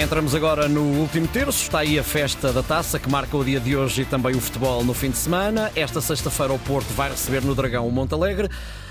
Entramos agora no último terço. Está aí a festa da taça que marca o dia de hoje e também o futebol no fim de semana. Esta sexta-feira o Porto vai receber no Dragão o Monte Alegre.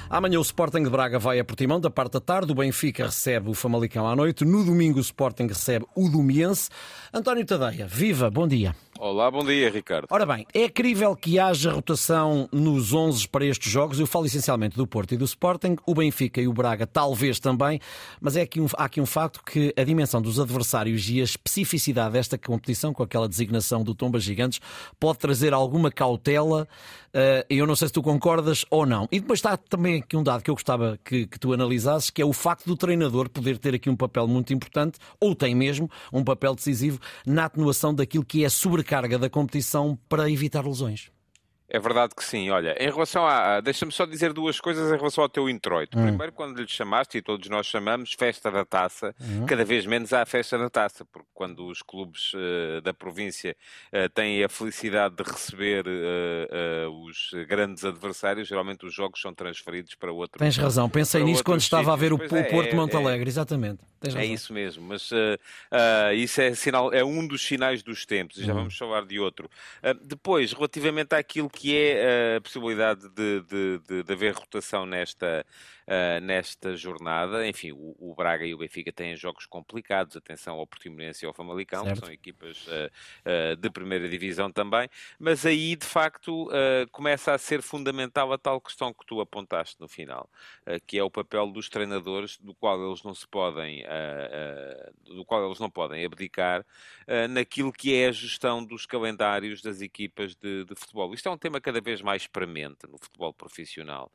Amanhã o Sporting de Braga vai a Portimão da parte da tarde. O Benfica recebe o Famalicão à noite. No domingo o Sporting recebe o Domiense. António Tadeia, viva, bom dia. Olá, bom dia, Ricardo. Ora bem, é crível que haja rotação nos 11 para estes jogos. Eu falo essencialmente do Porto e do Sporting, o Benfica e o Braga talvez também, mas é aqui um, há aqui um facto que a dimensão dos adversários e a especificidade desta competição, com aquela designação do Tomba Gigantes, pode trazer alguma cautela. Uh, eu não sei se tu concordas ou não. E depois está também aqui um dado que eu gostava que, que tu analisasses, que é o facto do treinador poder ter aqui um papel muito importante, ou tem mesmo um papel decisivo, na atenuação daquilo que é a sobrecarga da competição para evitar lesões. É verdade que sim. Olha, em relação a. Deixa-me só dizer duas coisas em relação ao teu introito. Hum. Primeiro, quando lhe chamaste, e todos nós chamamos, festa da taça, hum. cada vez menos há festa da taça, porque quando os clubes uh, da província uh, têm a felicidade de receber uh, os grandes adversários, geralmente os jogos são transferidos para outro. Tens razão, pensei nisso quando estava a ver o, é, Porto é, Montalegre, é, exatamente. É isso mesmo, mas isso é, sinal, é um dos sinais dos tempos, e já hum. vamos falar de outro. depois, relativamente àquilo que que é a possibilidade de, de, de, de haver rotação nesta, uh, nesta jornada. Enfim, o, o, Braga e o Benfica têm jogos complicados, atenção ao Portimonense e ao Famalicão, certo. que são equipas uh, uh, de primeira divisão também, mas aí de facto começa a ser fundamental a tal questão que tu apontaste no final, que é o papel dos treinadores, do qual eles não se podem, do qual eles não podem abdicar naquilo que é a gestão dos calendários das equipas de, de futebol. Isto é um tema cada vez mais premente no futebol profissional,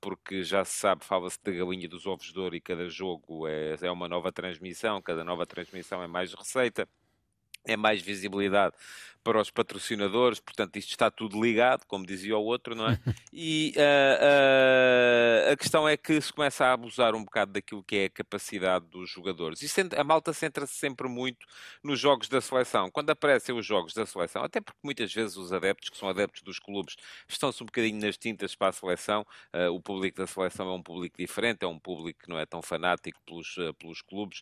porque já se sabe, fala-se da galinha dos ovos de ouro e cada jogo é, é uma nova transmissão, cada nova transmissão é mais receita é mais visibilidade para os patrocinadores, portanto isto está tudo ligado, como dizia o outro, não é? E uh, uh, a questão é que se começa a abusar um bocado daquilo que é a capacidade dos jogadores. E a malta centra-se sempre muito nos jogos da seleção. Quando aparecem os jogos da seleção, até porque muitas vezes os adeptos, que são adeptos dos clubes, estão-se um bocadinho nas tintas para a seleção, uh, o público da seleção é um público diferente, é um público que não é tão fanático pelos, pelos clubes,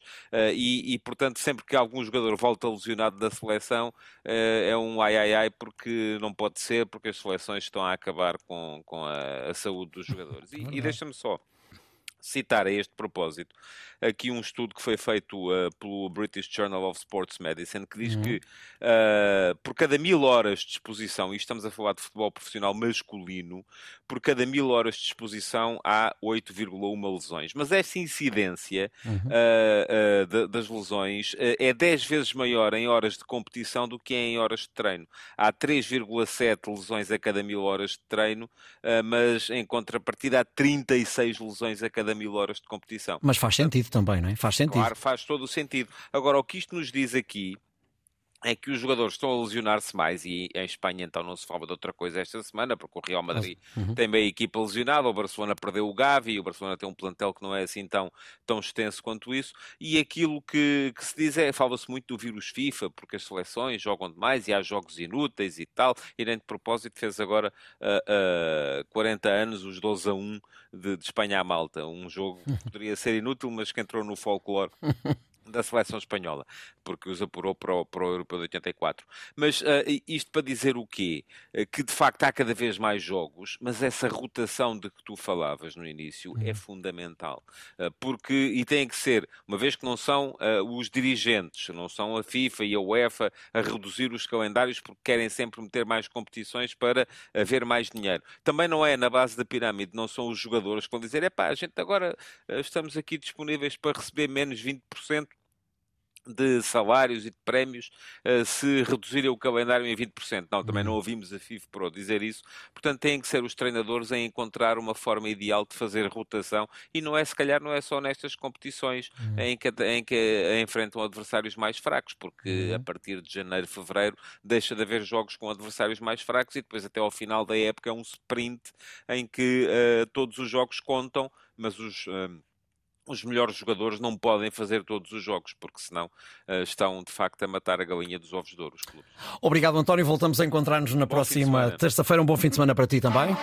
e, e, portanto sempre que algum jogador volta lesionado da seleção, é um ai ai ai porque não pode ser, porque as seleções estão a acabar com, com a, a saúde dos jogadores. E, e deixa-me só citar a este propósito aqui um estudo que foi feito uh, pelo British Journal of Sports Medicine que diz uhum. que uh, por cada mil horas de exposição, e estamos a falar de futebol profissional masculino, por cada mil horas de exposição há 8,1 lesões. Mas essa incidência uhum. uh, de, das lesões é 10 vezes maior em horas de competição do que em horas de treino. Há 3,7 lesões a cada mil horas de treino, mas em contrapartida há 36 lesões a cada mil horas de competição. Mas faz sentido também, não é? Faz sentido. Claro, faz todo o sentido. Agora, o que isto nos diz aqui é que os jogadores estão a lesionar-se mais e em Espanha então não se fala de outra coisa esta semana, porque o Real Madrid uhum. tem bem a equipa lesionada, o Barcelona perdeu o Gavi, o Barcelona tem um plantel que não é assim tão, tão extenso quanto isso, e aquilo que, que se diz é, fala-se muito do vírus FIFA, porque as seleções jogam demais e há jogos inúteis e tal, e nem de propósito fez agora uh, uh, 40 anos os 12 a 1 de, de Espanha à Malta, um jogo que poderia ser inútil, mas que entrou no folclore da seleção espanhola, porque os apurou para o, para o Europeu de 84. Mas uh, isto para dizer o quê? Uh, que de facto há cada vez mais jogos, mas essa rotação de que tu falavas no início é uhum. fundamental. Uh, porque, e tem que ser, uma vez que não são os dirigentes, não são a FIFA e a UEFA a reduzir os calendários porque querem sempre meter mais competições para haver mais dinheiro. Também não é na base da pirâmide, não são os jogadores que vão dizer, é pá, a gente agora estamos aqui disponíveis para receber menos 20% de salários e de prémios uh, se reduzirem o calendário em 20%. Não, também não uhum. ouvimos a FIFA Pro dizer isso. Portanto, têm que ser os treinadores a encontrar uma forma ideal de fazer rotação e não é, se calhar, não é só nestas competições uhum. em, que, em que enfrentam adversários mais fracos, porque uhum. a partir de janeiro, fevereiro, deixa de haver jogos com adversários mais fracos e depois até ao final da época é um sprint em que uh, todos os jogos contam, mas os... Uh, os melhores jogadores não podem fazer todos os jogos, porque senão uh, estão de facto a matar a galinha dos ovos de ouro. Obrigado, António. Voltamos a encontrar-nos na bom próxima terça-feira. Um bom fim de semana para ti também.